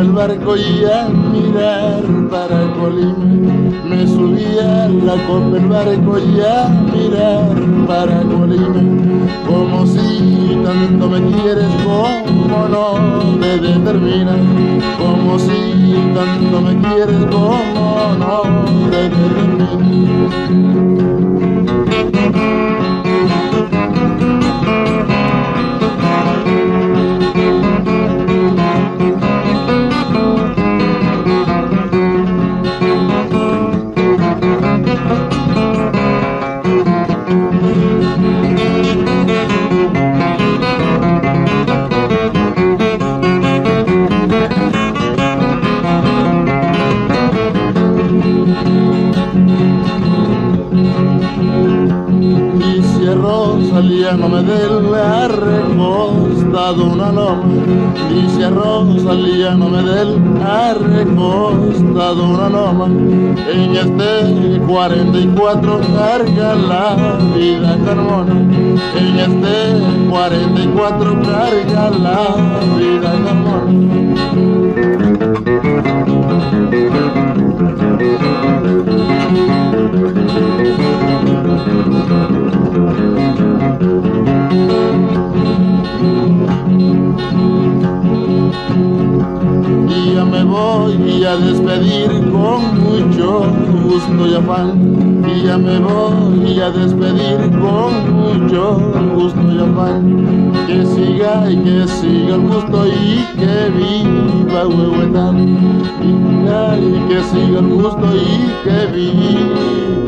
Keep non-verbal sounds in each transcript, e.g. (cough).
El barco y a mirar para Colima. Me subía a la copa el barco y a mirar para Colima. Como si tanto me quieres, como no te determina. Como si tanto me quieres, como no te determina. no me del arrecostado una loma dice Rosalía no me del arrecostado una loma en este 44 carga la vida carmona. En este 44 carga la vida carmona y ya me voy a despedir con mucho gusto y afán. Y ya me voy a despedir con mucho gusto y afán. Que siga y que siga el gusto y que viva Huehuetán. Y que siga el gusto y que viva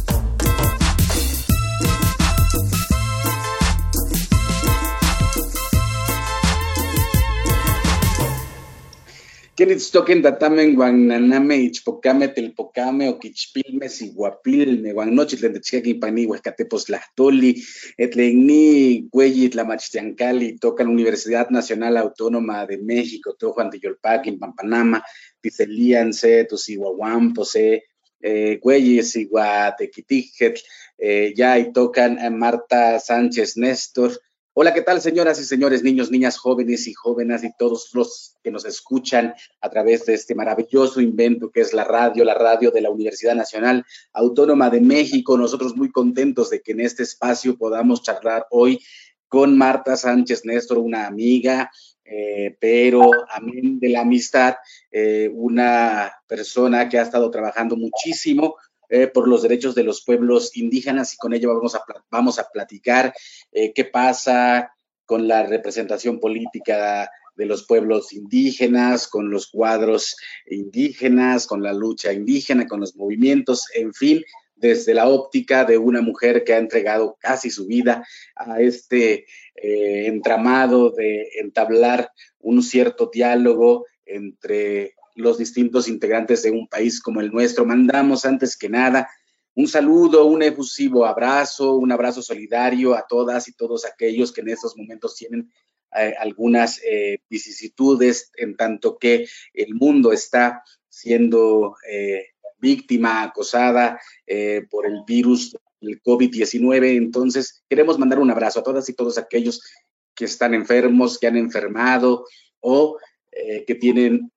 Quenitztoquen datamen guananame ichpocame telpocame oquichpilme siguapilme guanochitlen techquequi pani huescatepos tlahtoli etlegni güeyi tlamachtiancali toca la Universidad Nacional Autónoma de México to Juan de Yolpaqui Pampanama ticelían se tosihuahuampo se güeyi siguatequitijet eh, ya y tocan a Marta Sánchez Néstor Hola, ¿qué tal, señoras y señores, niños, niñas, jóvenes y jóvenes y todos los que nos escuchan a través de este maravilloso invento que es la radio, la radio de la Universidad Nacional Autónoma de México? Nosotros muy contentos de que en este espacio podamos charlar hoy con Marta Sánchez Néstor, una amiga, eh, pero amén de la amistad, eh, una persona que ha estado trabajando muchísimo eh, por los derechos de los pueblos indígenas y con ello vamos a, vamos a platicar eh, qué pasa con la representación política de los pueblos indígenas, con los cuadros indígenas, con la lucha indígena, con los movimientos, en fin, desde la óptica de una mujer que ha entregado casi su vida a este eh, entramado de entablar un cierto diálogo entre los distintos integrantes de un país como el nuestro. Mandamos antes que nada un saludo, un efusivo abrazo, un abrazo solidario a todas y todos aquellos que en estos momentos tienen eh, algunas eh, vicisitudes en tanto que el mundo está siendo eh, víctima, acosada por el virus del COVID-19. Entonces, queremos mandar un abrazo a todas y todos aquellos que están enfermos, que han enfermado o que tienen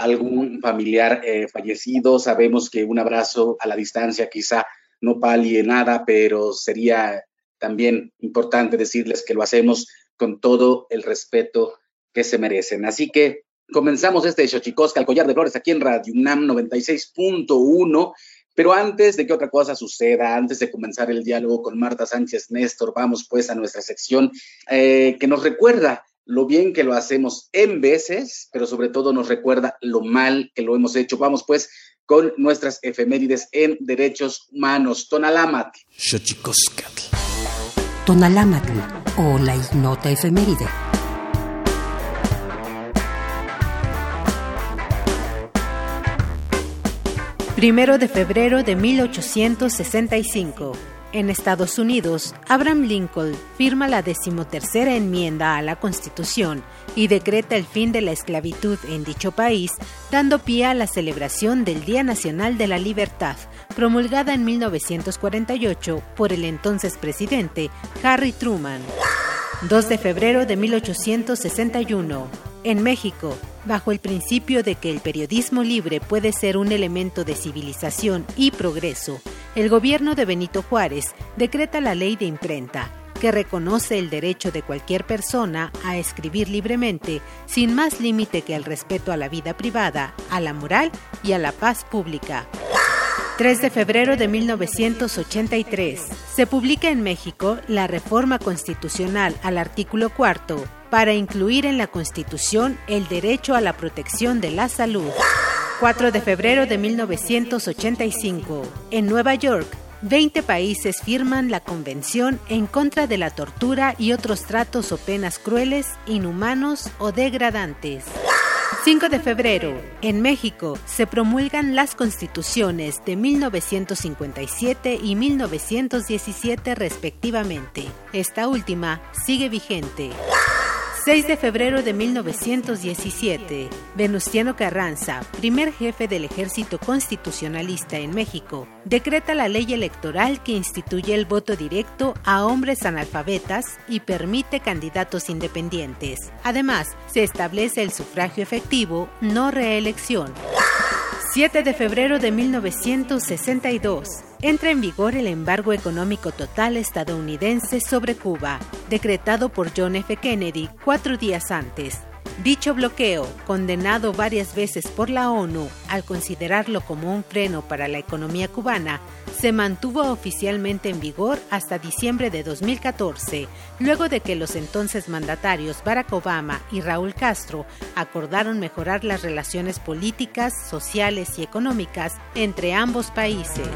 algún familiar eh, fallecido. Sabemos que un abrazo a la distancia quizá no palie nada, pero sería también importante decirles que lo hacemos con todo el respeto que se merecen. Así que comenzamos este Xochicosca, el collar de flores, aquí en Radio UNAM 96.1. Pero antes de que otra cosa suceda, antes de comenzar el diálogo con Marta Sánchez Néstor, vamos pues a nuestra sección eh, que nos recuerda lo bien que lo hacemos en veces, pero sobre todo nos recuerda lo mal que lo hemos hecho. Vamos pues con nuestras efemérides en derechos humanos. Tonalámatl. Tonalámatl o la ignota efeméride. Primero de febrero de 1865. En Estados Unidos, Abraham Lincoln firma la decimotercera enmienda a la Constitución y decreta el fin de la esclavitud en dicho país, dando pie a la celebración del Día Nacional de la Libertad, promulgada en 1948 por el entonces presidente Harry Truman. 2 de febrero de 1861. En México, bajo el principio de que el periodismo libre puede ser un elemento de civilización y progreso, el gobierno de Benito Juárez decreta la ley de imprenta, que reconoce el derecho de cualquier persona a escribir libremente, sin más límite que el respeto a la vida privada, a la moral y a la paz pública. 3 de febrero de 1983. Se publica en México la reforma constitucional al artículo cuarto para incluir en la Constitución el derecho a la protección de la salud. 4 de febrero de 1985. En Nueva York, 20 países firman la Convención en contra de la tortura y otros tratos o penas crueles, inhumanos o degradantes. 5 de febrero. En México se promulgan las constituciones de 1957 y 1917 respectivamente. Esta última sigue vigente. 6 de febrero de 1917, Venustiano Carranza, primer jefe del ejército constitucionalista en México, decreta la ley electoral que instituye el voto directo a hombres analfabetas y permite candidatos independientes. Además, se establece el sufragio efectivo, no reelección. 7 de febrero de 1962. Entra en vigor el embargo económico total estadounidense sobre Cuba, decretado por John F. Kennedy cuatro días antes. Dicho bloqueo, condenado varias veces por la ONU al considerarlo como un freno para la economía cubana, se mantuvo oficialmente en vigor hasta diciembre de 2014, luego de que los entonces mandatarios Barack Obama y Raúl Castro acordaron mejorar las relaciones políticas, sociales y económicas entre ambos países.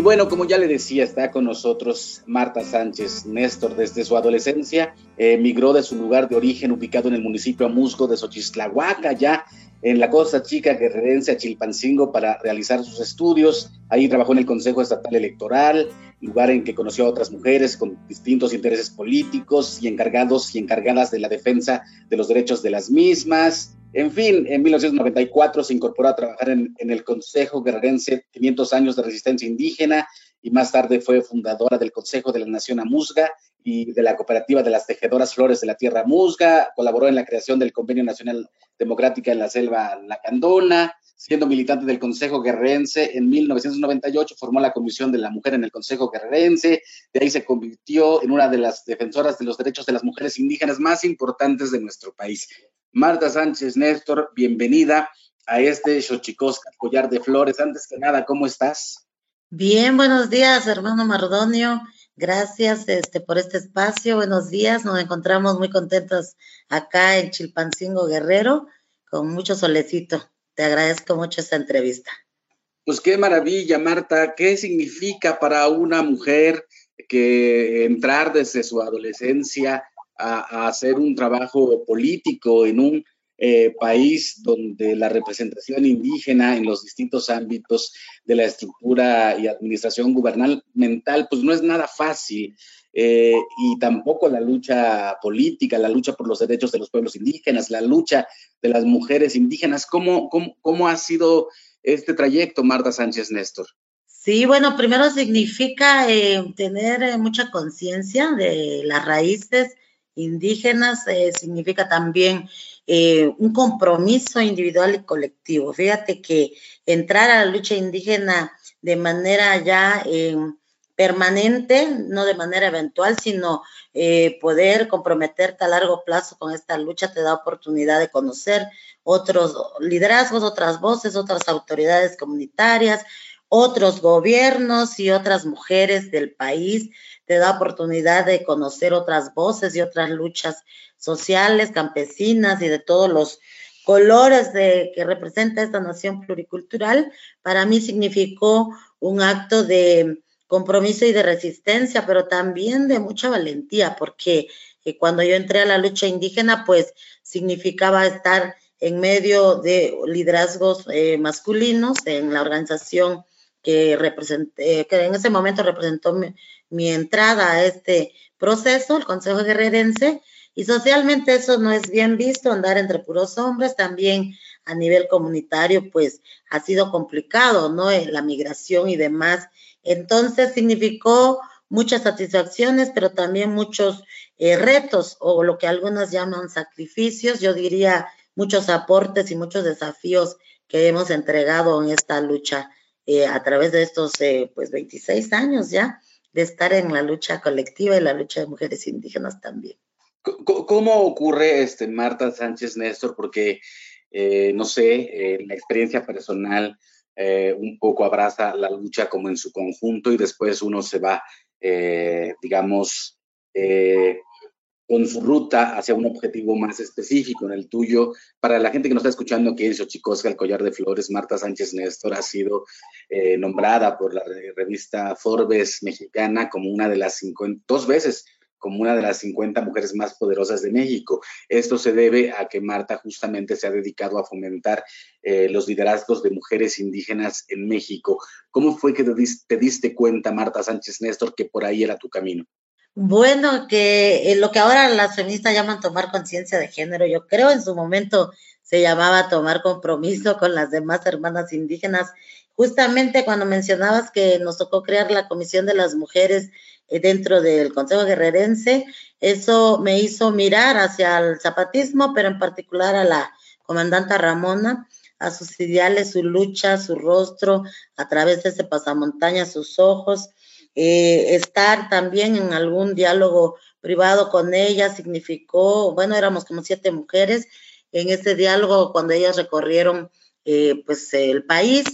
Bueno, como ya le decía, está con nosotros Marta Sánchez Néstor. Desde su adolescencia emigró de su lugar de origen, ubicado en el municipio Amusco de Xochislahuaca, ya en la costa chica guerrerense a Chilpancingo, para realizar sus estudios. Ahí trabajó en el Consejo Estatal Electoral, lugar en que conoció a otras mujeres con distintos intereses políticos y encargados y encargadas de la defensa de los derechos de las mismas. En fin, en 1994 se incorporó a trabajar en, el Consejo Guerrerense 500 años de resistencia indígena y más tarde fue fundadora del Consejo de la Nación Amusga y de la Cooperativa de las Tejedoras Flores de la Tierra Musga. Colaboró en la creación del Convenio Nacional Democrática en la Selva Lacandona. Siendo militante del Consejo Guerrerense, en 1998 formó la Comisión de la Mujer en el Consejo Guerrerense. De ahí se convirtió en una de las defensoras de los derechos de las mujeres indígenas más importantes de nuestro país. Marta Sánchez Néstor, bienvenida a este Xochicosca, collar de flores. Antes que nada, ¿cómo estás? Bien, buenos días, hermano Mardonio. Gracias este, por este espacio. Buenos días. Nos encontramos muy contentos acá en Chilpancingo Guerrero, con mucho solecito. Te agradezco mucho esta entrevista. Pues qué maravilla, Marta. ¿Qué significa para una mujer que entrar desde su adolescencia a, hacer un trabajo político en un eh, país donde la representación indígena en los distintos ámbitos de la estructura y administración gubernamental, pues no es nada fácil. Eh, y tampoco la lucha política, la lucha por los derechos de los pueblos indígenas, la lucha de las mujeres indígenas. ¿Cómo, cómo, cómo ha sido este trayecto, Marta Sánchez Néstor? Sí, bueno, primero significa eh, tener mucha conciencia de las raíces indígenas, significa también eh, un compromiso individual y colectivo. Fíjate que entrar a la lucha indígena de manera ya eh, permanente, no de manera eventual, sino eh, poder comprometerte a largo plazo con esta lucha te da oportunidad de conocer otros liderazgos, otras voces, otras autoridades comunitarias, otros gobiernos y otras mujeres del país, te da oportunidad de conocer otras voces y otras luchas sociales, campesinas y de todos los colores de, que representa esta nación pluricultural, para mí significó un acto de compromiso y de resistencia, pero también de mucha valentía, porque eh, cuando yo entré a la lucha indígena, pues significaba estar en medio de liderazgos eh, masculinos en la organización que, representé, que en ese momento representó mi, mi entrada a este proceso, el Consejo Guerrerense, y socialmente eso no es bien visto, andar entre puros hombres, también a nivel comunitario, pues ha sido complicado, ¿no? Eh, la migración y demás. Entonces significó muchas satisfacciones, pero también muchos eh, retos o lo que algunos llaman sacrificios, yo diría muchos aportes y muchos desafíos que hemos entregado en esta lucha eh, a través de estos pues 26 años ya de estar en la lucha colectiva y la lucha de mujeres indígenas también. ¿Cómo ocurre, este, Marta Sánchez Néstor? Porque, eh, no sé, eh, la experiencia personal eh, un poco abraza la lucha como en su conjunto y después uno se va, digamos, con su ruta hacia un objetivo más específico. En el tuyo, para la gente que nos está escuchando aquí en Xochicosca, el collar de flores, Marta Sánchez Néstor ha sido nombrada por la revista Forbes mexicana como una de las 50, dos veces como una de las 50 mujeres más poderosas de México. Esto se debe a que Marta justamente se ha dedicado a fomentar eh, los liderazgos de mujeres indígenas en México. ¿Cómo fue que te, diste cuenta, Marta Sánchez Néstor, que por ahí era tu camino? Bueno, que eh, lo que ahora las feministas llaman tomar conciencia de género, yo creo en su momento se llamaba tomar compromiso con las demás hermanas indígenas. Justamente cuando mencionabas que nos tocó crear la Comisión de las Mujeres dentro del Consejo Guerrerense. Eso me hizo mirar hacia el zapatismo, pero en particular a la comandanta Ramona, a sus ideales, su lucha, su rostro, a través de ese pasamontaña, sus ojos. Eh, estar también en algún diálogo privado con ella significó, bueno, éramos como siete mujeres en ese diálogo cuando ellas recorrieron eh, pues el país.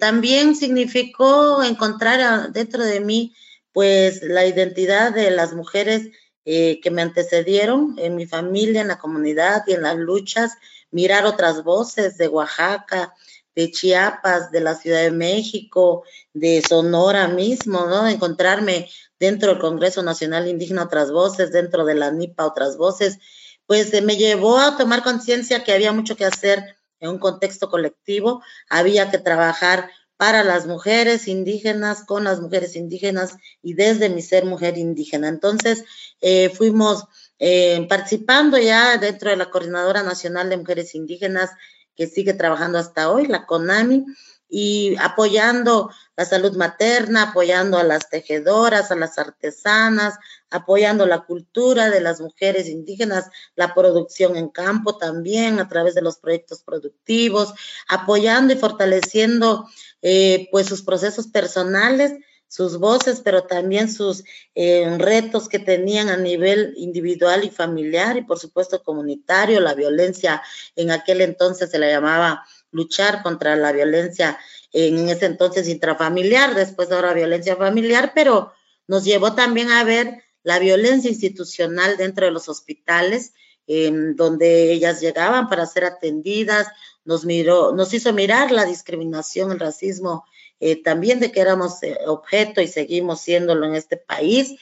también significó encontrar dentro de mí pues la identidad de las mujeres eh, que me antecedieron en mi familia, en la comunidad y en las luchas, mirar otras voces de Oaxaca, de Chiapas, de la Ciudad de México, de Sonora mismo, ¿no? Encontrarme dentro del Congreso Nacional Indígena otras voces, dentro de la NIPA otras voces, pues me llevó a tomar conciencia que había mucho que hacer en un contexto colectivo, había que trabajar para las mujeres indígenas, con las mujeres indígenas y desde mi ser mujer indígena. Entonces, eh, fuimos eh, participando ya dentro de la Coordinadora Nacional de Mujeres Indígenas, que sigue trabajando hasta hoy, la CONAMI, y apoyando la salud materna, apoyando a las tejedoras, a las artesanas, apoyando la cultura de las mujeres indígenas, la producción en campo también a través de los proyectos productivos, apoyando y fortaleciendo eh, pues sus procesos personales, sus voces, pero también sus eh, retos que tenían a nivel individual y familiar y por supuesto comunitario, la violencia en aquel entonces se la llamaba luchar contra la violencia en ese entonces intrafamiliar, después ahora violencia familiar, pero nos llevó también a ver la violencia institucional dentro de los hospitales, donde ellas llegaban para ser atendidas, nos miró, nos hizo mirar la discriminación, el racismo, eh, también de que éramos eh, objeto y seguimos siéndolo en este país.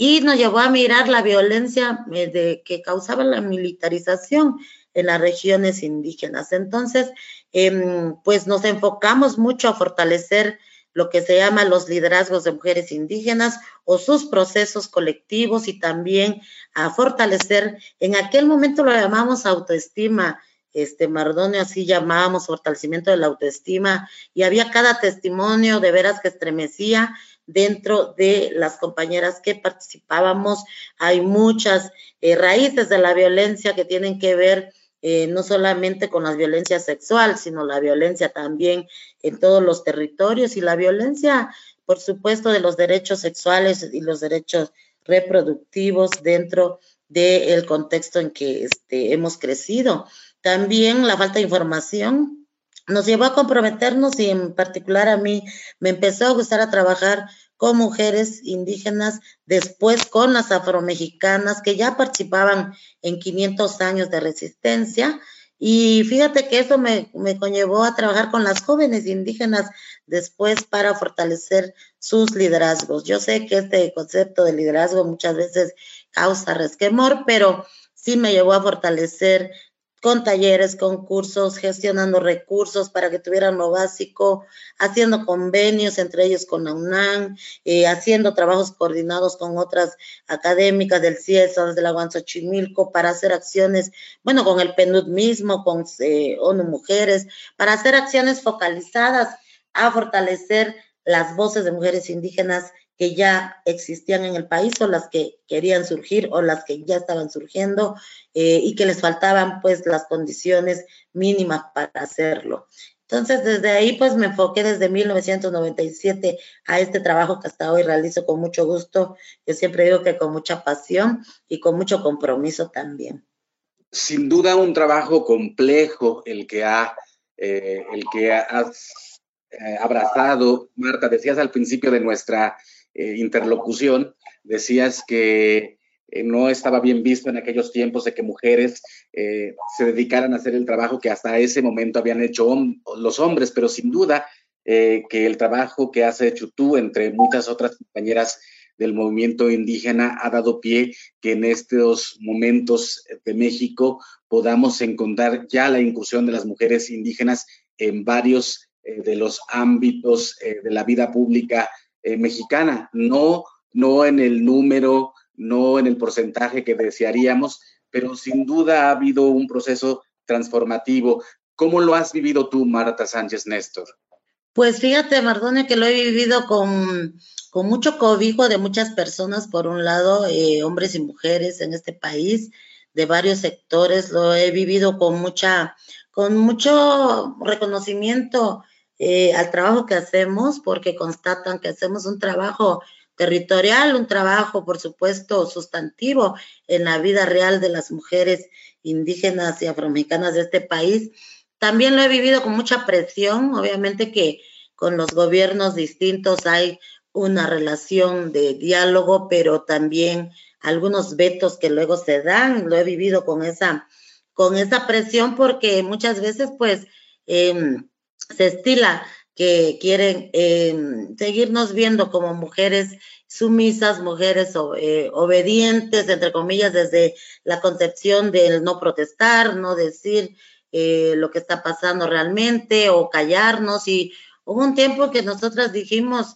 y nos llevó a mirar la violencia eh, de, que causaba la militarización en las regiones indígenas. Entonces, em, pues nos enfocamos mucho a fortalecer lo que se llama los liderazgos de mujeres indígenas o sus procesos colectivos y también a fortalecer, en aquel momento lo llamamos autoestima, este Mardonio así llamábamos fortalecimiento de la autoestima y había cada testimonio de veras que estremecía dentro de las compañeras que participábamos. Hay muchas eh, raíces de la violencia que tienen que ver eh, no solamente con la violencia sexual, sino la violencia también en todos los territorios y la violencia, por supuesto, de los derechos sexuales y los derechos reproductivos dentro del contexto en que este, hemos crecido. También la falta de información nos llevó a comprometernos y en particular a mí me empezó a gustar a trabajar con mujeres indígenas, después con las afromexicanas que ya participaban en 500 años de resistencia. Y fíjate que eso me, me conllevó a trabajar con las jóvenes indígenas después para fortalecer sus liderazgos. Yo sé que este concepto de liderazgo muchas veces causa resquemor, pero sí me llevó a fortalecer con talleres, con cursos, gestionando recursos para que tuvieran lo básico, haciendo convenios entre ellos con la UNAM, eh, haciendo trabajos coordinados con otras académicas del CIESA, de la Guanzochimilco, para hacer acciones, bueno, con el PNUD mismo, con eh, ONU Mujeres, para hacer acciones focalizadas a fortalecer las voces de mujeres indígenas que ya existían en el país o las que querían surgir o las que ya estaban surgiendo eh, y que les faltaban pues las condiciones mínimas para hacerlo. Entonces, desde ahí pues me enfoqué desde 1997 a este trabajo que hasta hoy realizo con mucho gusto. Yo siempre digo que con mucha pasión y con mucho compromiso también. Sin duda un trabajo complejo el que ha, eh, el que has eh, abrazado, Marta. Decías al principio de nuestra eh, interlocución, decías que eh, no estaba bien visto en aquellos tiempos de que mujeres eh, se dedicaran a hacer el trabajo que hasta ese momento habían hecho los hombres, pero sin duda que el trabajo que has hecho tú, entre muchas otras compañeras del movimiento indígena, ha dado pie que en estos momentos de México podamos encontrar ya la incursión de las mujeres indígenas en varios de los ámbitos de la vida pública eh, mexicana, no, no en el número, no en el porcentaje que desearíamos, pero sin duda ha habido un proceso transformativo. ¿Cómo lo has vivido tú, Marta Sánchez Néstor? Pues fíjate, Mardone, que lo he vivido con, con mucho cobijo de muchas personas, por un lado, eh, hombres y mujeres en este país, de varios sectores, lo he vivido con mucha, con mucho reconocimiento eh, al trabajo que hacemos, porque constatan que hacemos un trabajo territorial, un trabajo, por supuesto, sustantivo en la vida real de las mujeres indígenas y afroamericanas de este país. También lo he vivido con mucha presión, obviamente que con los gobiernos distintos hay una relación de diálogo, pero también algunos vetos que luego se dan, lo he vivido con esa, con esa presión porque muchas veces pues eh, se estila que quieren eh, seguirnos viendo como mujeres sumisas, mujeres eh, obedientes, entre comillas, desde la concepción del no protestar, no decir eh, lo que está pasando realmente o callarnos. Y hubo un tiempo que nosotras dijimos,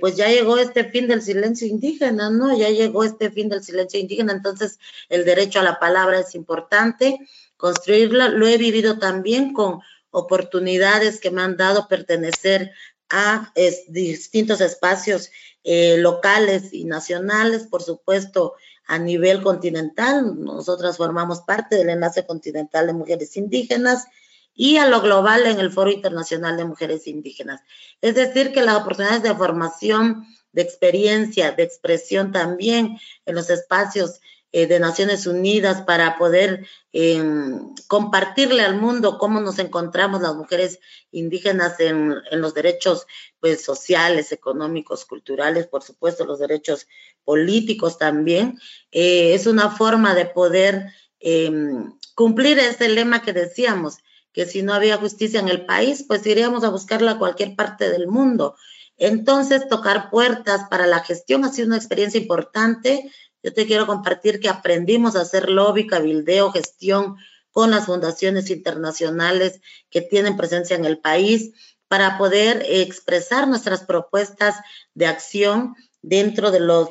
pues ya llegó este fin del silencio indígena, ¿no? Ya llegó este fin del silencio indígena, entonces el derecho a la palabra es importante construirla. Lo he vivido también con oportunidades que me han dado pertenecer a distintos espacios eh, locales y nacionales, por supuesto, a nivel continental. Nosotras formamos parte del Enlace Continental de Mujeres Indígenas y a lo global en el Foro Internacional de Mujeres Indígenas. Es decir, que las oportunidades de formación, de experiencia, de expresión también en los espacios eh, de Naciones Unidas para poder em, compartirle al mundo cómo nos encontramos las mujeres indígenas en, los derechos pues, sociales, económicos, culturales, por supuesto, los derechos políticos también. Eh, es una forma de poder em, cumplir ese lema que decíamos, que si no había justicia en el país, pues iríamos a buscarla a cualquier parte del mundo. Entonces, tocar puertas para la gestión ha sido una experiencia importante. Yo te quiero compartir que aprendimos a hacer lobby, cabildeo, gestión con las fundaciones internacionales que tienen presencia en el país para poder expresar nuestras propuestas de acción dentro de los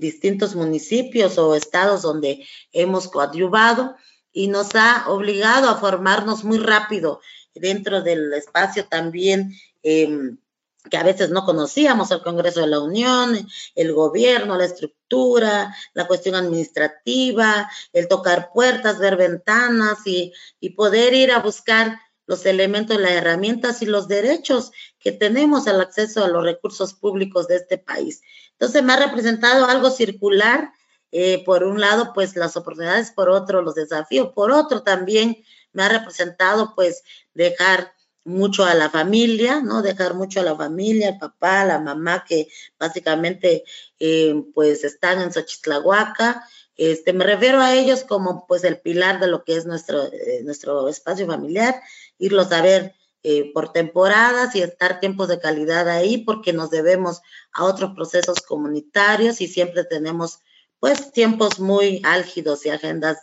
distintos municipios o estados donde hemos coadyuvado y nos ha obligado a formarnos muy rápido dentro del espacio también em, que a veces no conocíamos, el Congreso de la Unión, el gobierno, la estructura, la cuestión administrativa, el tocar puertas, ver ventanas y, y poder ir a buscar los elementos, las herramientas y los derechos que tenemos al acceso a los recursos públicos de este país. Entonces me ha representado algo circular, eh, por un lado, pues las oportunidades, por otro, los desafíos, por otro también me ha representado pues dejar mucho a la familia, ¿no? Dejar mucho a la familia, el papá, la mamá, que básicamente eh, pues están en Xochitlahuaca. Este, me refiero a ellos como pues el pilar de lo que es nuestro, eh, nuestro espacio familiar, irlos a ver eh, por temporadas y estar tiempos de calidad ahí porque nos debemos a otros procesos comunitarios y siempre tenemos pues tiempos muy álgidos y agendas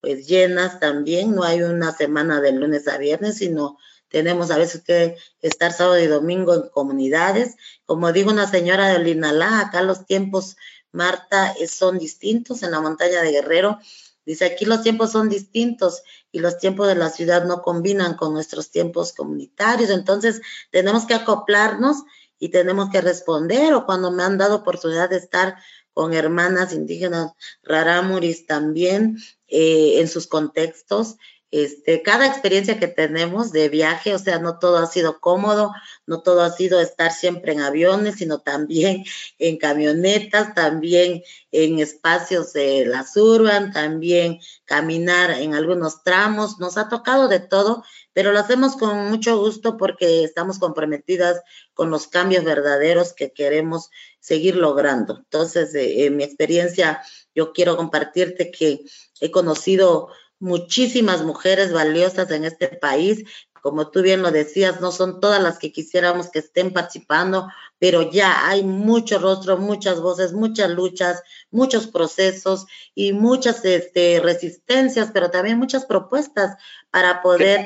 pues llenas también. No hay una semana de lunes a viernes, sino tenemos a veces que estar sábado y domingo en comunidades. Como digo una señora de Linalá, acá los tiempos, Marta, son distintos en la montaña de Guerrero. Dice, aquí los tiempos son distintos y los tiempos de la ciudad no combinan con nuestros tiempos comunitarios. Entonces, tenemos que acoplarnos y tenemos que responder. O cuando me han dado oportunidad de estar con hermanas indígenas rarámuris también eh, en sus contextos, este, cada experiencia que tenemos de viaje, o sea, no todo ha sido cómodo, no todo ha sido estar siempre en aviones, sino también (laughs) en camionetas, también en espacios de la urban, también caminar en algunos tramos, nos ha tocado de todo, pero lo hacemos con mucho gusto porque estamos comprometidas con los cambios verdaderos que queremos seguir logrando. Entonces, eh, en mi experiencia, yo quiero compartirte que he conocido muchísimas mujeres valiosas en este país. Como tú bien lo decías, no son todas las que quisiéramos que estén participando, pero ya hay mucho rostro, muchas voces, muchas luchas, muchos procesos y muchas este, resistencias, pero también muchas propuestas para poder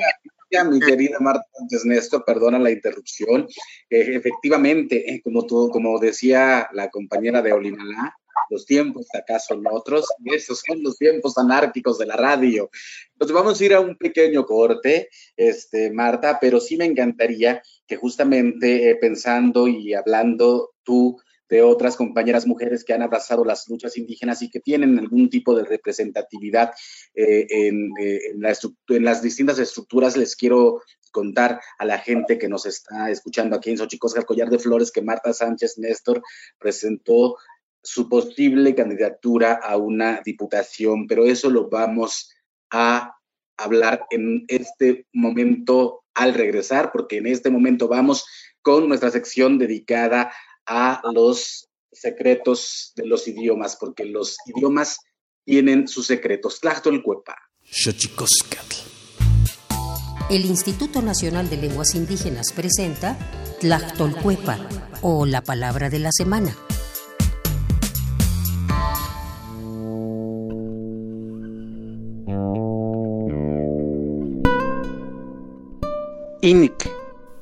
mi querida Marta Néstor, perdona la interrupción. Eh, efectivamente, eh, como, tú, como decía la compañera de Olinalá, los tiempos acá son otros, y esos son los tiempos anárquicos de la radio. Entonces vamos a ir a un pequeño corte, este, Marta, pero sí me encantaría que justamente eh, pensando y hablando tú de otras compañeras mujeres que han abrazado las luchas indígenas y que tienen algún tipo de representatividad eh, en, eh, en, las distintas estructuras, les quiero contar a la gente que nos está escuchando aquí en Xochicosca, el collar de flores que Marta Sánchez Néstor presentó su posible candidatura a una diputación, pero eso lo vamos a hablar en este momento al regresar, porque en este momento vamos con nuestra sección dedicada a los secretos de los idiomas, porque los idiomas tienen sus secretos. Tlachtolcuepa. El Instituto Nacional de Lenguas Indígenas presenta Tlachtolcuepa, o la palabra de la semana.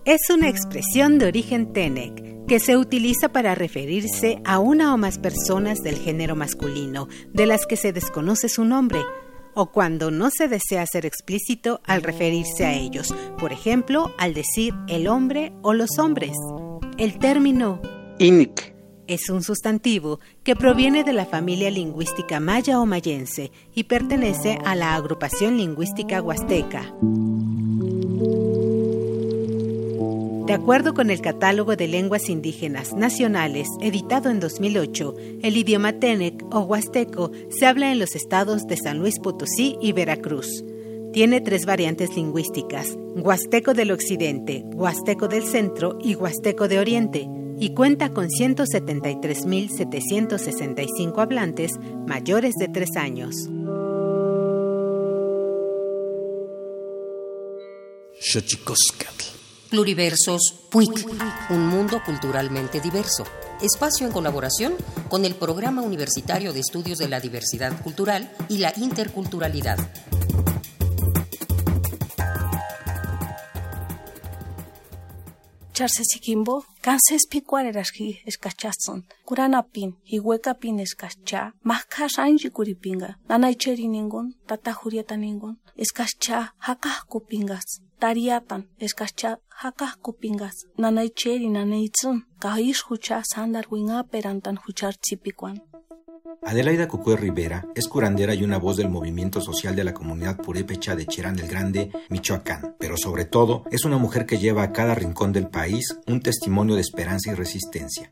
Es una expresión de origen Tenec que se utiliza para referirse a una o más personas del género masculino, de las que se desconoce su nombre, o cuando no se desea ser explícito al referirse a ellos, por ejemplo, al decir el hombre o los hombres. El término Inik es un sustantivo que proviene de la familia lingüística maya o mayense y pertenece a la agrupación lingüística huasteca. De acuerdo con el Catálogo de Lenguas Indígenas Nacionales, editado en 2008, el idioma Tenec o Huasteco se habla en los estados de San Luis Potosí y Veracruz. Tiene tres variantes lingüísticas, Huasteco del Occidente, Huasteco del Centro y Huasteco de Oriente, y cuenta con 173.765 hablantes mayores de tres años. Pluriversos PUIC, un mundo culturalmente diverso. Espacio en colaboración con el Programa Universitario de Estudios de la Diversidad Cultural y la Interculturalidad. Charsesikimbo, kanses pikwarerashki eskachazon, kuranapin, hihuekapin escacha, maskas anji kuripinga, nanaicheri ningun, tata jurieta ningun, escacha hakah kupingas, tzun kahish hucha sandar tzipikuan. Adelaida Cucué Rivera es curandera y una voz del movimiento social de la comunidad purépecha de Cherán del Grande, Michoacán, pero sobre todo es una mujer que lleva a cada rincón del país un testimonio de esperanza y resistencia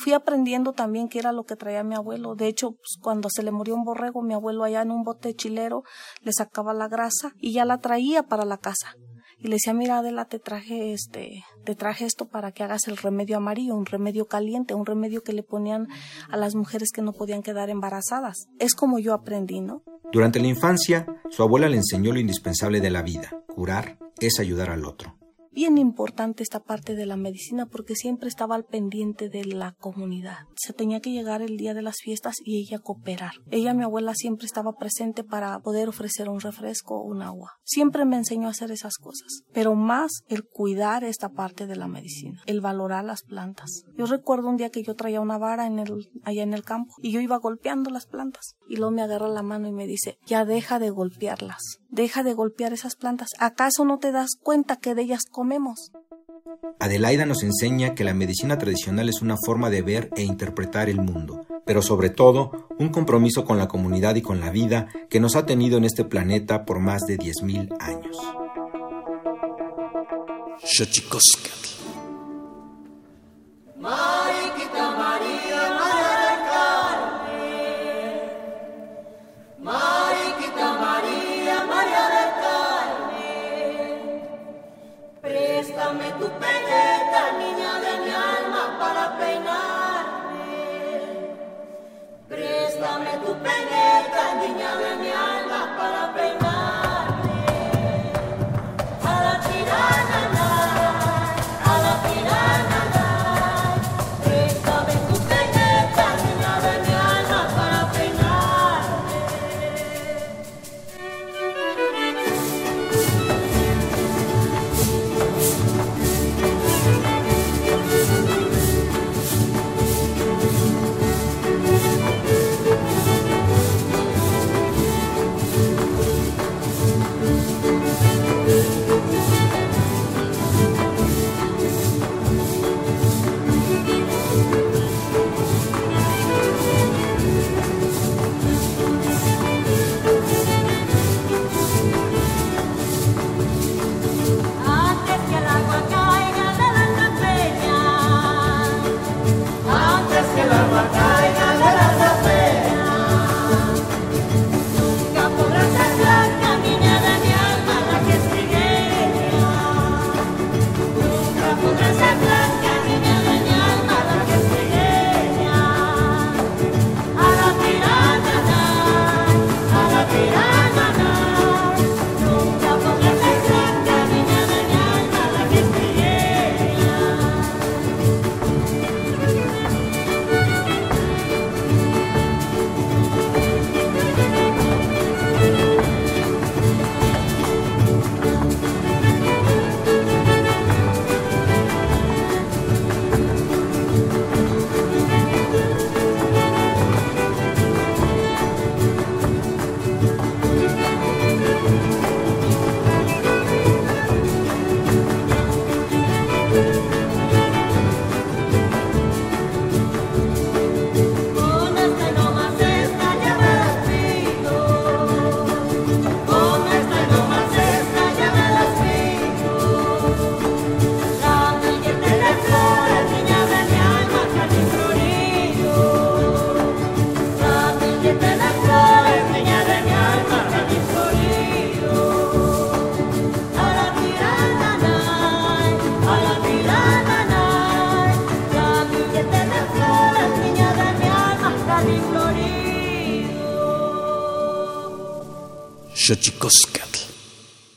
fui aprendiendo también qué era lo que traía mi abuelo. De hecho, pues, cuando se le murió un borrego, mi abuelo allá en un bote chilero le sacaba la grasa y ya la traía para la casa. Y le decía, mira Adela, te traje este, te traje esto para que hagas el remedio amarillo, un remedio caliente, un remedio que le ponían a las mujeres que no podían quedar embarazadas. Es como yo aprendí, ¿no? Durante la infancia, su abuela le enseñó lo indispensable de la vida. Curar es ayudar al otro bien importante esta parte de la medicina porque siempre estaba al pendiente de la comunidad. Se tenía que llegar el día de las fiestas y ella cooperar. Ella, mi abuela, siempre estaba presente para poder ofrecer un refresco o un agua. Siempre me enseñó a hacer esas cosas, pero más el cuidar esta parte de la medicina, el valorar las plantas. Yo recuerdo un día que yo traía una vara allá en el campo y yo iba golpeando las plantas y luego me agarra la mano y me dice, ya deja de golpearlas, deja de golpear esas plantas. ¿Acaso no te das cuenta que de ellas Adelaida nos enseña que la medicina tradicional es una forma de ver e interpretar el mundo, pero sobre todo un compromiso con la comunidad y con la vida que nos ha tenido en este planeta por más de 10.000 años. Dame tu peineta, niña de mi alma, para peinarme. Préstame tu peineta, niña de mi alma, para peinarme.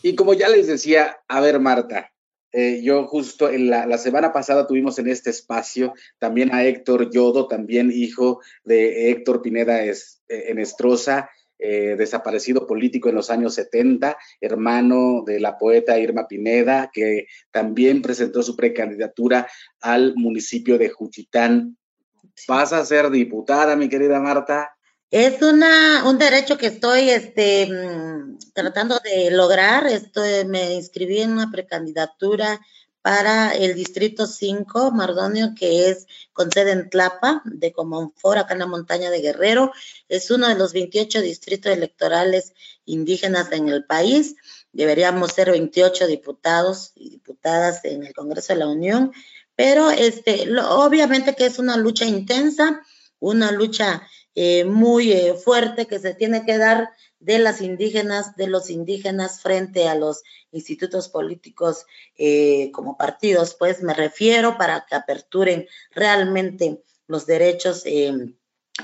Y como ya les decía, a ver, Marta, eh, yo justo en la, semana pasada tuvimos en este espacio también a Héctor Yodo, también hijo de Héctor Pineda es, eh, Enestrosa, eh, desaparecido político en los años 70, hermano de la poeta Irma Pineda, que también presentó su precandidatura al municipio de Juchitán. ¿Vas a ser diputada, mi querida Marta? Es una, un derecho que estoy este, mm, tratando de lograr. Estoy, me inscribí en una precandidatura para el Distrito 5, Mardonio, que es con sede en Tlapa, de Comonfort, acá en la montaña de Guerrero. Es uno de los 28 distritos electorales indígenas en el país. Deberíamos ser 28 diputados y diputadas en el Congreso de la Unión, pero este, obviamente que es una lucha intensa, una lucha eh, muy eh, fuerte que se tiene que dar de las indígenas, de los indígenas frente a los institutos políticos eh, como partidos, pues me refiero para que aperturen realmente los derechos eh,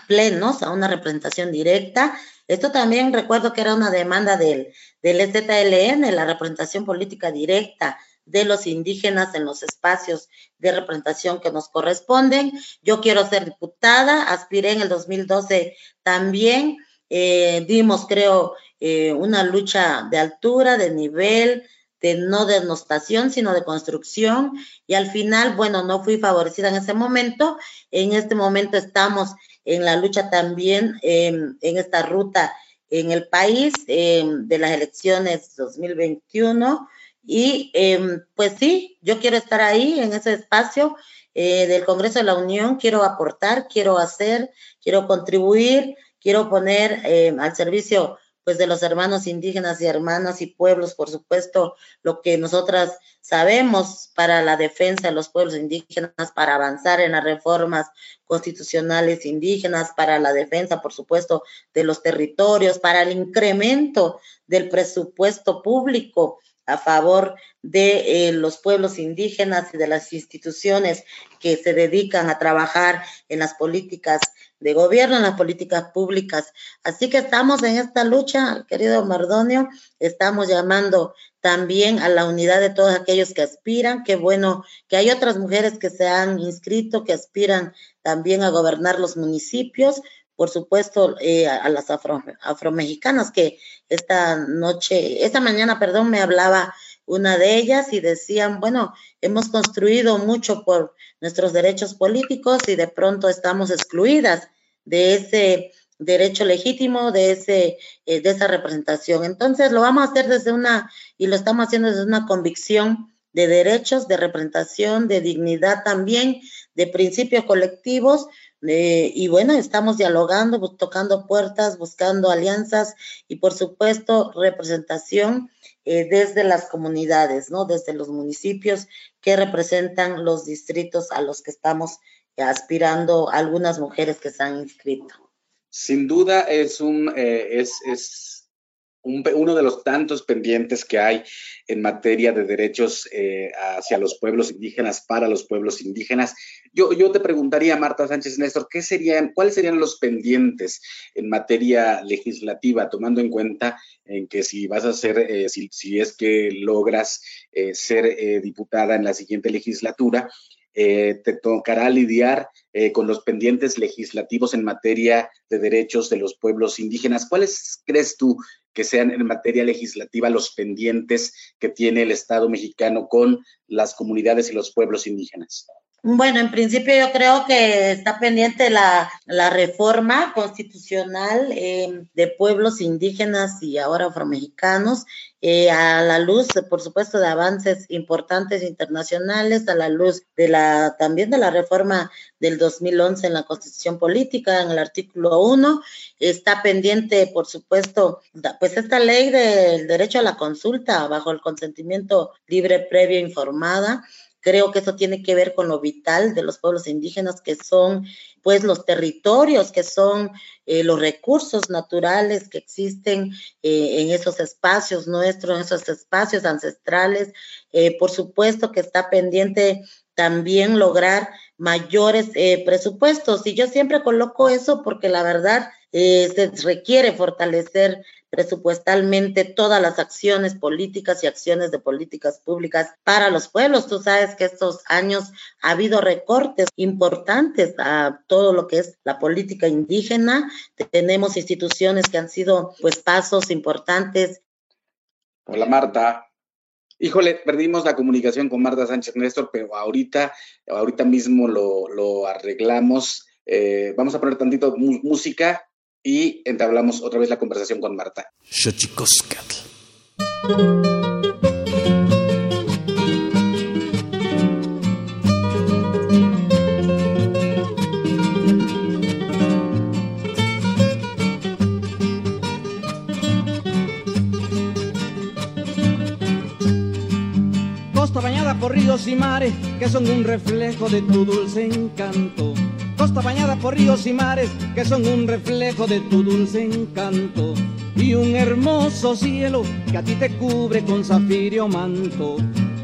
plenos a una representación directa. Esto también recuerdo que era una demanda del, del EZLN, la representación política directa de los indígenas en los espacios de representación que nos corresponden. Yo quiero ser diputada, aspiré en el 2012 también eh, dimos, creo, eh, una lucha de altura, de nivel, de no denostación, sino de construcción. Y al final, bueno, no fui favorecida en ese momento. En este momento estamos en la lucha también en esta ruta en el país de las elecciones 2021. Y em, pues sí, yo quiero estar ahí en ese espacio eh, del Congreso de la Unión, quiero aportar, quiero hacer, quiero contribuir quiero poner eh, al servicio pues de los hermanos indígenas y hermanas y pueblos, por supuesto, lo que nosotras sabemos para la defensa de los pueblos indígenas, para avanzar en las reformas constitucionales indígenas, para la defensa, por supuesto, de los territorios, para el incremento del presupuesto público a favor de eh, los pueblos indígenas y de las instituciones que se dedican a trabajar en las políticas de gobierno, en las políticas públicas. Así que estamos en esta lucha, querido Mardonio, estamos llamando también a la unidad de todos aquellos que aspiran. Qué bueno que hay otras mujeres que se han inscrito, que aspiran también a gobernar los municipios por supuesto, eh, a, las afro, afromexicanas que esta noche, esta mañana, perdón, me hablaba una de ellas y decían, bueno, hemos construido mucho por nuestros derechos políticos y de pronto estamos excluidas de ese derecho legítimo, de, ese, eh, de esa representación. Entonces, lo vamos a hacer desde una, y lo estamos haciendo desde una convicción de derechos, de representación, de dignidad también, de principios colectivos, eh, y bueno, estamos dialogando, tocando puertas, buscando alianzas y por supuesto representación eh, desde las comunidades, ¿no? Desde los municipios que representan los distritos a los que estamos aspirando algunas mujeres que se han inscrito. Sin duda es un, eh, es, uno de los tantos pendientes que hay en materia de derechos eh, hacia los pueblos indígenas, para los pueblos indígenas. Yo, yo te preguntaría, Marta Sánchez Néstor, ¿qué serían, ¿cuáles serían los pendientes en materia legislativa, tomando en cuenta en que si vas a ser, eh, si, si, es que logras eh, ser diputada en la siguiente legislatura, te tocará lidiar con los pendientes legislativos en materia de derechos de los pueblos indígenas. ¿Cuáles crees tú que sean en materia legislativa los pendientes que tiene el Estado mexicano con las comunidades y los pueblos indígenas? Bueno, en principio yo creo que está pendiente la, la reforma constitucional eh, de pueblos indígenas y ahora afromexicanos, eh, a la luz, por supuesto, de avances importantes internacionales, a la luz de la también de la reforma del 2011 en la Constitución Política, en el artículo 1, está pendiente, por supuesto, pues esta ley del derecho a la consulta bajo el consentimiento libre, previo, informada Creo que eso tiene que ver con lo vital de los pueblos indígenas, que son pues los territorios, que son eh, los recursos naturales que existen eh, en esos espacios nuestros, en esos espacios ancestrales. Eh, por supuesto que está pendiente también lograr mayores presupuestos. Y yo siempre coloco eso porque la verdad se requiere fortalecer presupuestalmente todas las acciones políticas y acciones de políticas públicas para los pueblos. Tú sabes que estos años ha habido recortes importantes a todo lo que es la política indígena. Tenemos instituciones que han sido pues pasos importantes. Hola Marta. Híjole, perdimos la comunicación con Marta Sánchez Néstor, pero ahorita, ahorita mismo lo, arreglamos. Eh, vamos a poner tantito música y entablamos otra vez la conversación con Marta. Costa bañada por ríos y mares que son un reflejo de tu dulce encanto costa bañada por ríos y mares que son un reflejo de tu dulce encanto. Y un hermoso cielo que a ti te cubre con zafirio manto.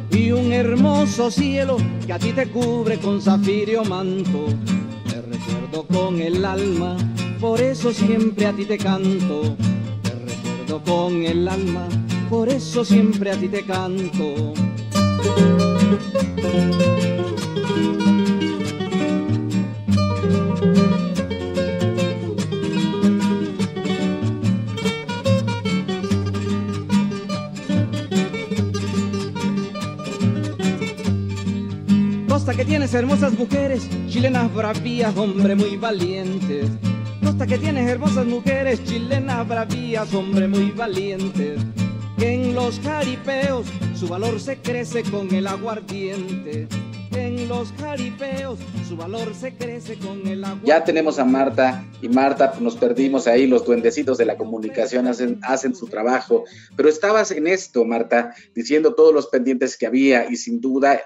Y un hermoso cielo que a ti te cubre con zafirio manto. Te recuerdo con el alma por eso siempre a ti te canto. Te recuerdo con el alma por eso siempre a ti te canto Costa que tienes hermosas mujeres, chilenas bravías, hombre muy valientes. Costa que tienes hermosas mujeres, chilenas bravías, hombre muy valientes. Que en los jaripeos su valor se crece con el aguardiente. En los jaripeos su valor se crece con el aguardiente. Ya tenemos a Marta y Marta pues, nos perdimos ahí, los duendecitos de la comunicación hacen, hacen su trabajo. Pero estabas en esto, Marta, diciendo todos los pendientes que había y sin duda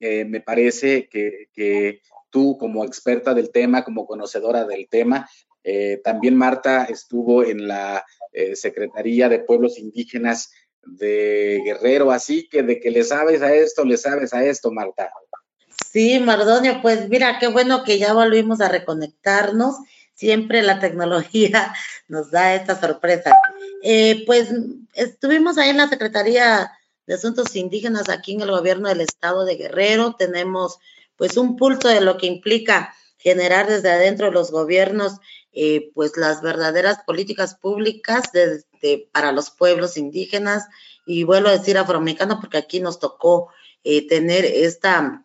eh, me parece que, tú como experta del tema, como conocedora del tema, eh, también Marta estuvo en la eh, Secretaría de Pueblos Indígenas de Guerrero, así que de que le sabes a esto, le sabes a esto, Marta. Sí, Mardonio, pues mira, qué bueno que ya volvimos a reconectarnos. Siempre la tecnología (laughs) nos da esta sorpresa. pues estuvimos ahí en la Secretaría de Asuntos Indígenas aquí en el gobierno del estado de Guerrero. Tenemos pues un pulso de lo que implica generar desde adentro de los gobiernos eh, pues las verdaderas políticas públicas para los pueblos indígenas y vuelvo a decir afroamericano porque aquí nos tocó eh, tener esta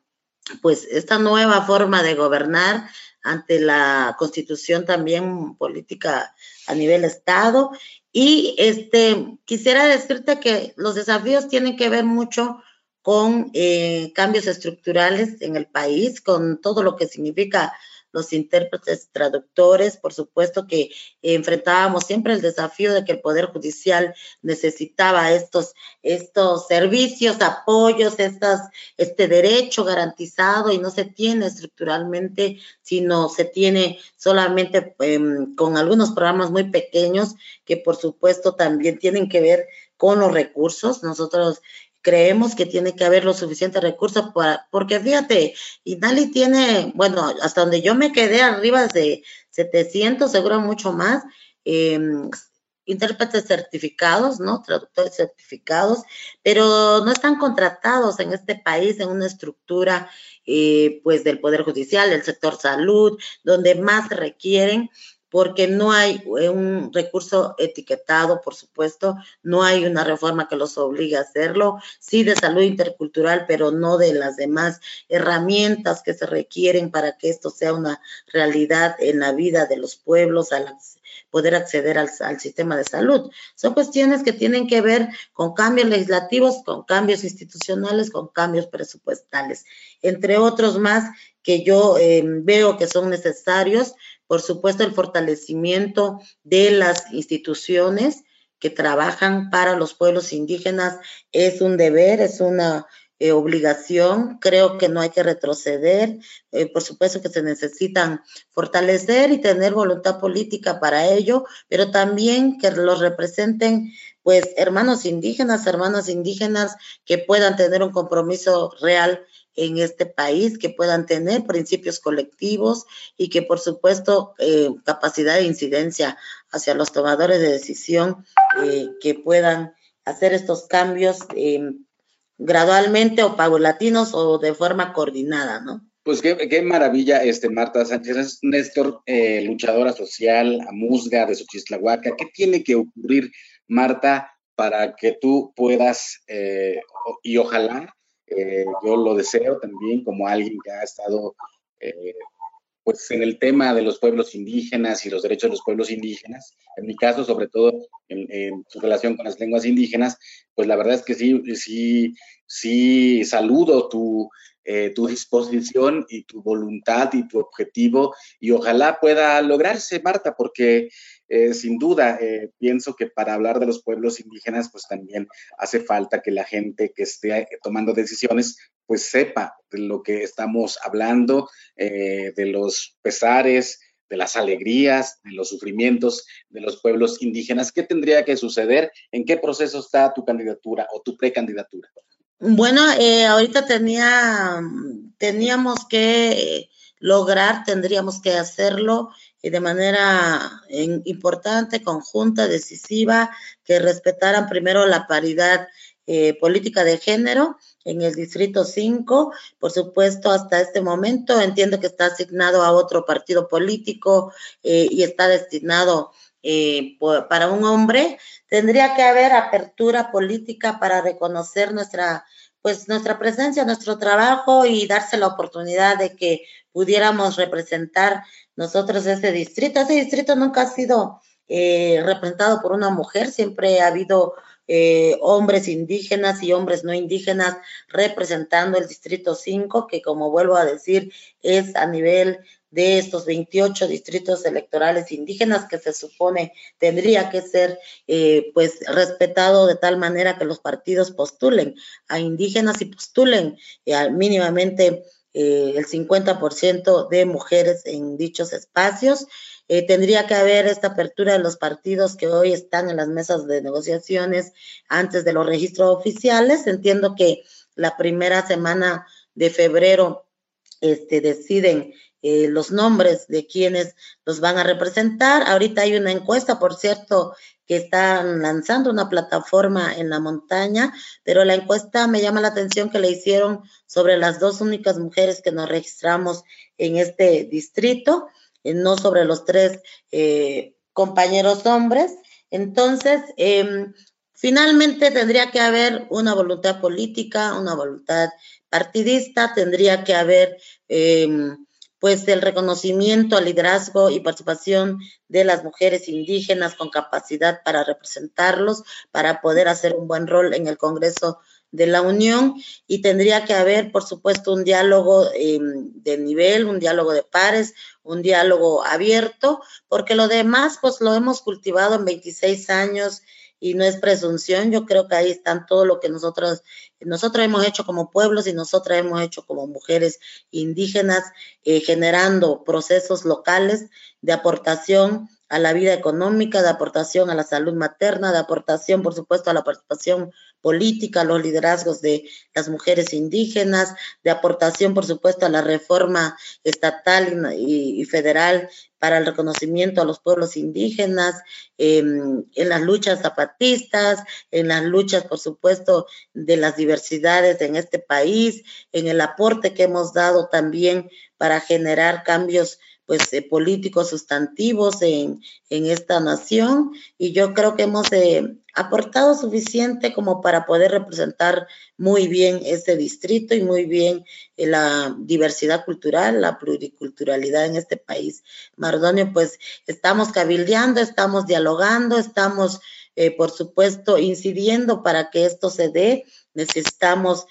pues esta nueva forma de gobernar ante la constitución también política a nivel estado y este, quisiera decirte que los desafíos tienen que ver mucho con eh, cambios estructurales en el país, con todo lo que significa los intérpretes traductores, por supuesto que enfrentábamos siempre el desafío de que el Poder Judicial necesitaba estos, estos servicios, apoyos, estas, este derecho garantizado y no se tiene estructuralmente, sino se tiene solamente em, con algunos programas muy pequeños que por supuesto también tienen que ver con los recursos. Nosotros creemos que tiene que haber los suficientes recursos para, porque fíjate, Inali tiene, bueno, hasta donde yo me quedé arriba de 700, seguro mucho más, em, intérpretes certificados, ¿no? Traductores certificados, pero no están contratados en este país en una estructura, eh, pues, del Poder Judicial, del sector salud, donde más requieren porque no hay eh, un recurso etiquetado, por supuesto, no hay una reforma que los obligue a hacerlo, sí de salud intercultural, pero no de las demás herramientas que se requieren para que esto sea una realidad en la vida de los pueblos, al poder acceder al, sistema de salud. Son cuestiones que tienen que ver con cambios legislativos, con cambios institucionales, con cambios presupuestales, entre otros más que yo eh, veo que son necesarios por supuesto, el fortalecimiento de las instituciones que trabajan para los pueblos indígenas es un deber, es una eh, obligación. Creo que no hay que retroceder. Eh, por supuesto que se necesitan fortalecer y tener voluntad política para ello, pero también que los representen pues hermanos indígenas, hermanas indígenas que puedan tener un compromiso real en este país, que puedan tener principios colectivos y que por supuesto eh, capacidad de incidencia hacia los tomadores de decisión eh, que puedan hacer estos cambios em, gradualmente o paulatinos o de forma coordinada, ¿no? Pues qué, maravilla, este Marta Sánchez, Néstor, eh, luchadora social, musga de Xochislahuaca. ¿Qué tiene que ocurrir, Marta, para que tú puedas, eh, y ojalá, eh, yo lo deseo también como alguien que ha estado pues en el tema de los pueblos indígenas y los derechos de los pueblos indígenas, en mi caso, sobre todo en, su relación con las lenguas indígenas, pues la verdad es que sí, sí, sí saludo tu, eh, tu disposición y tu voluntad y tu objetivo y ojalá pueda lograrse, Marta, porque eh, sin duda eh, pienso que para hablar de los pueblos indígenas, pues también hace falta que la gente que esté tomando decisiones pues sepa de lo que estamos hablando, de los pesares, de las alegrías, de los sufrimientos de los pueblos indígenas. ¿Qué tendría que suceder? ¿En qué proceso está tu candidatura o tu precandidatura? Bueno, eh, ahorita tenía, teníamos que lograr, tendríamos que hacerlo de manera importante, conjunta, decisiva, que respetaran primero la paridad eh, política de género en el Distrito 5. Por supuesto, hasta este momento entiendo que está asignado a otro partido político eh, y está destinado eh, para un hombre. Tendría que haber apertura política para reconocer nuestra pues nuestra presencia, nuestro trabajo y darse la oportunidad de que pudiéramos representar nosotros ese distrito. Ese distrito nunca ha sido eh, representado por una mujer, siempre ha habido eh, hombres indígenas y hombres no indígenas representando el Distrito 5, que como vuelvo a decir, es a nivel de estos 28 distritos electorales indígenas que se supone tendría que ser eh, pues respetado de tal manera que los partidos postulen a indígenas y postulen eh, mínimamente el 50% de mujeres en dichos espacios. Eh, tendría que haber esta apertura de los partidos que hoy están en las mesas de negociaciones antes de los registros oficiales. Entiendo que la primera semana de febrero este, deciden eh, los nombres de quienes los van a representar. Ahorita hay una encuesta, por cierto, que están lanzando una plataforma en la montaña, pero la encuesta me llama la atención que le hicieron sobre las dos únicas mujeres que nos registramos en este distrito. Eh, no sobre los tres eh, compañeros hombres. Entonces, em, finalmente tendría que haber una voluntad política, una voluntad partidista, tendría que haber em, pues el reconocimiento al liderazgo y participación de las mujeres indígenas con capacidad para representarlos, para poder hacer un buen rol en el Congreso de la Unión. Y tendría que haber, por supuesto, un diálogo em, de nivel, un diálogo de pares, un diálogo abierto, porque lo demás, pues lo hemos cultivado en 26 años y no es presunción. Yo creo que ahí están todo lo que nosotros, nosotros hemos hecho como pueblos y nosotras hemos hecho como mujeres indígenas, eh, generando procesos locales de aportación a la vida económica, de aportación a la salud materna, de aportación, por supuesto, a la participación política, los liderazgos de las mujeres indígenas, de aportación, por supuesto, a la reforma estatal y, federal para el reconocimiento a los pueblos indígenas, em, en las luchas zapatistas, en las luchas, por supuesto, de las diversidades en este país, en el aporte que hemos dado también para generar cambios pues eh, políticos sustantivos en, esta nación y yo creo que hemos eh, aportado suficiente como para poder representar muy bien este distrito y muy bien eh, la diversidad cultural, la pluriculturalidad en este país. Mardonio, pues estamos cabildeando, estamos dialogando, estamos, por supuesto, incidiendo para que esto se dé. Necesitamos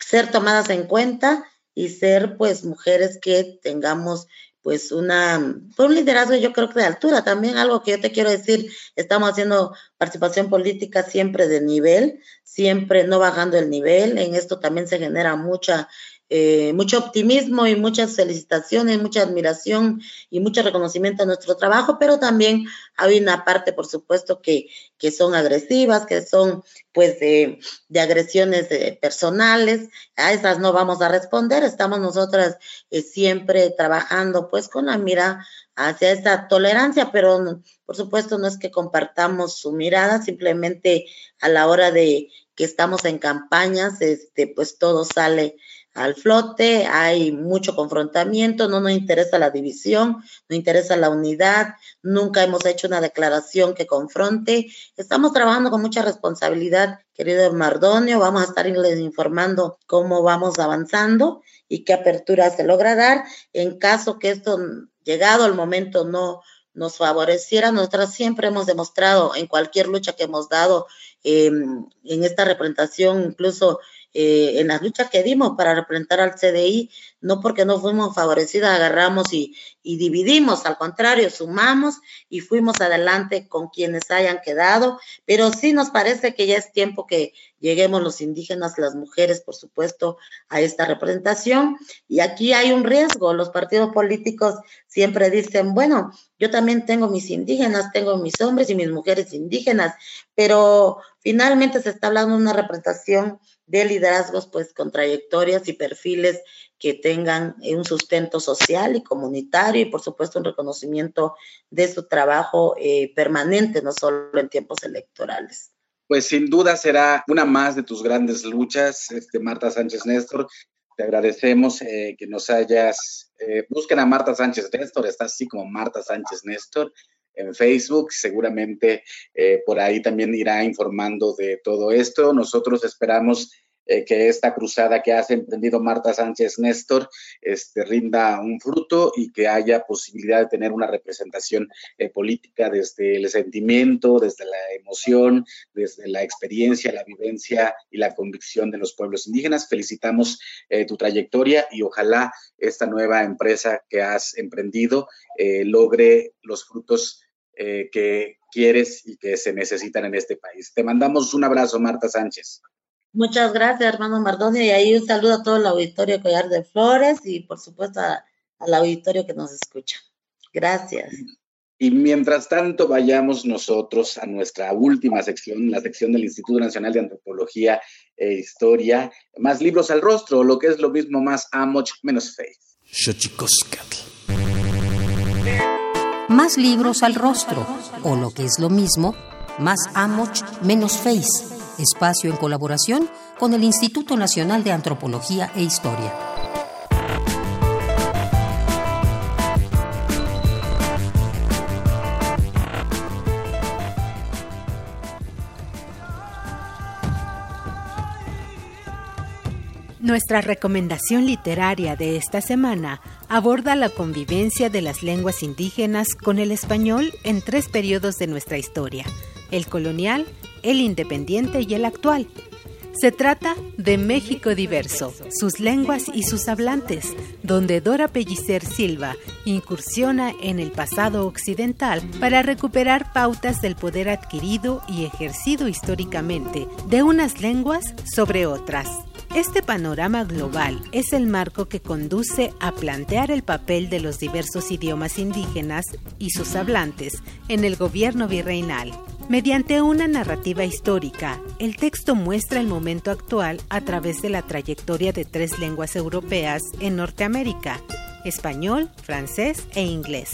ser tomadas en cuenta y ser pues mujeres que tengamos pues una, pues un liderazgo yo creo que de altura. También, algo que yo te quiero decir, estamos haciendo participación política siempre de nivel, siempre no bajando el nivel, en esto también se genera mucha eh, mucho optimismo y muchas felicitaciones, mucha admiración y mucho reconocimiento a nuestro trabajo, pero también hay una parte, por supuesto, que, que son agresivas, que son pues de, agresiones eh, personales. A esas no vamos a responder. Estamos nosotras eh, siempre trabajando pues con la mira hacia esa tolerancia, pero por supuesto no es que compartamos su mirada, simplemente a la hora de que estamos en campañas, este, pues todo sale al flote, hay mucho confrontamiento, no nos interesa la división, no interesa la unidad, nunca hemos hecho una declaración que confronte. Estamos trabajando con mucha responsabilidad, querido Mardonio, vamos a estar informando cómo vamos avanzando y qué apertura se logra dar. En caso que esto, llegado al momento, no nos favoreciera, nosotras siempre hemos demostrado en cualquier lucha que hemos dado em, en esta representación, incluso eh, en las luchas que dimos para representar al CDI, no porque no fuimos favorecidas, agarramos y, dividimos, al contrario, sumamos y fuimos adelante con quienes hayan quedado, pero sí nos parece que ya es tiempo que lleguemos los indígenas, las mujeres, por supuesto, a esta representación. Y aquí hay un riesgo, los partidos políticos siempre dicen, bueno, yo también tengo mis indígenas, tengo mis hombres y mis mujeres indígenas, pero finalmente se está hablando de una representación de liderazgos pues con trayectorias y perfiles que tengan un sustento social y comunitario y por supuesto un reconocimiento de su trabajo eh, permanente, no solo en tiempos electorales. Pues sin duda será una más de tus grandes luchas, este, Marta Sánchez Néstor. Te agradecemos eh, que nos hayas... Eh, busquen a Marta Sánchez Néstor, está así como Marta Sánchez Néstor en Facebook. Seguramente eh, por ahí también irá informando de todo esto. Nosotros esperamos eh, que esta cruzada que ha emprendido Marta Sánchez Néstor este, rinda un fruto y que haya posibilidad de tener una representación eh, política desde el sentimiento, desde la emoción, desde la experiencia, la vivencia y la convicción de los pueblos indígenas. Felicitamos tu trayectoria y ojalá esta nueva empresa que has emprendido logre los frutos eh, que quieres y que se necesitan en este país. Te mandamos un abrazo, Marta Sánchez. Muchas gracias, hermano Mardonio, y ahí un saludo a todo el auditorio Collar de Flores y por supuesto al auditorio que nos escucha. Gracias. Y mientras tanto, vayamos nosotros a nuestra última sección, la sección del Instituto Nacional de Antropología e Historia, más libros al rostro, lo que es lo mismo, más Amoch menos Faith. Más libros al rostro, o lo que es lo mismo, más Amoch menos Face, espacio en colaboración con el Instituto Nacional de Antropología e Historia. Nuestra recomendación literaria de esta semana aborda la convivencia de las lenguas indígenas con el español en tres periodos de nuestra historia, el colonial, el independiente y el actual. Se trata de México diverso, sus lenguas y sus hablantes, donde Dora Pellicer Silva incursiona en el pasado occidental para recuperar pautas del poder adquirido y ejercido históricamente de unas lenguas sobre otras. Este panorama global es el marco que conduce a plantear el papel de los diversos idiomas indígenas y sus hablantes en el gobierno virreinal. Mediante una narrativa histórica, el texto muestra el momento actual a través de la trayectoria de tres lenguas europeas en Norteamérica, español, francés e inglés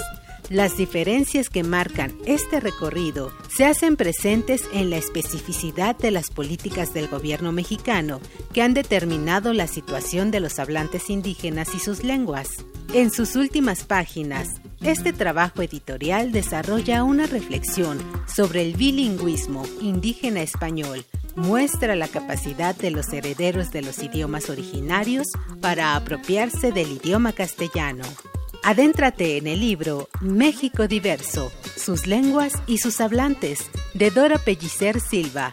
las diferencias que marcan este recorrido se hacen presentes en la especificidad de las políticas del gobierno mexicano que han determinado la situación de los hablantes indígenas y sus lenguas. En sus últimas páginas, este trabajo editorial desarrolla una reflexión sobre el bilingüismo indígena-español, muestra la capacidad de los herederos de los idiomas originarios para apropiarse del idioma castellano. Adéntrate en el libro México Diverso, sus lenguas y sus hablantes, de Dora Pellicer Silva.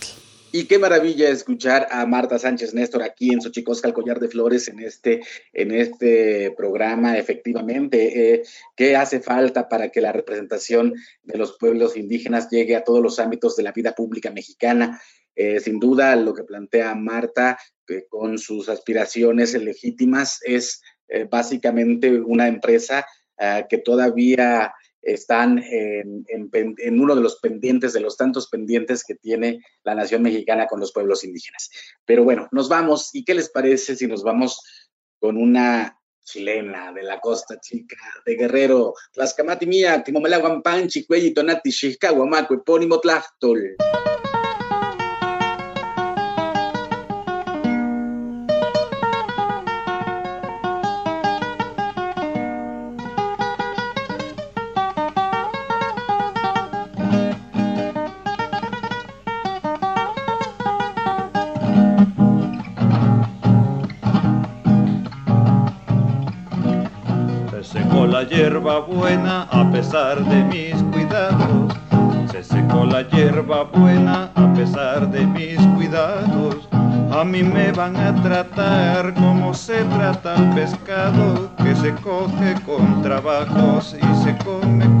Y qué maravilla escuchar a Marta Sánchez Néstor aquí en Xochicosca, el collar de flores, en este, en este programa, efectivamente. Eh, ¿Qué hace falta para que la representación de los pueblos indígenas llegue a todos los ámbitos de la vida pública mexicana? Eh, sin duda, lo que plantea Marta con sus aspiraciones legítimas es eh, básicamente una empresa que todavía están en, uno de los pendientes, de los tantos pendientes que tiene la nación mexicana con los pueblos indígenas. Pero bueno, nos vamos. ¿Y qué les parece si nos vamos con una chilena de la costa chica de Guerrero? Tlaxcamati mía, Timomelaguampanchi, Cuelli, Tonati, Guamaco, Epónimo Tlachtol. Hierba buena a pesar de mis cuidados. Se secó la hierba buena a pesar de mis cuidados. A mí me van a tratar como se trata el pescado que se coge con trabajos y se come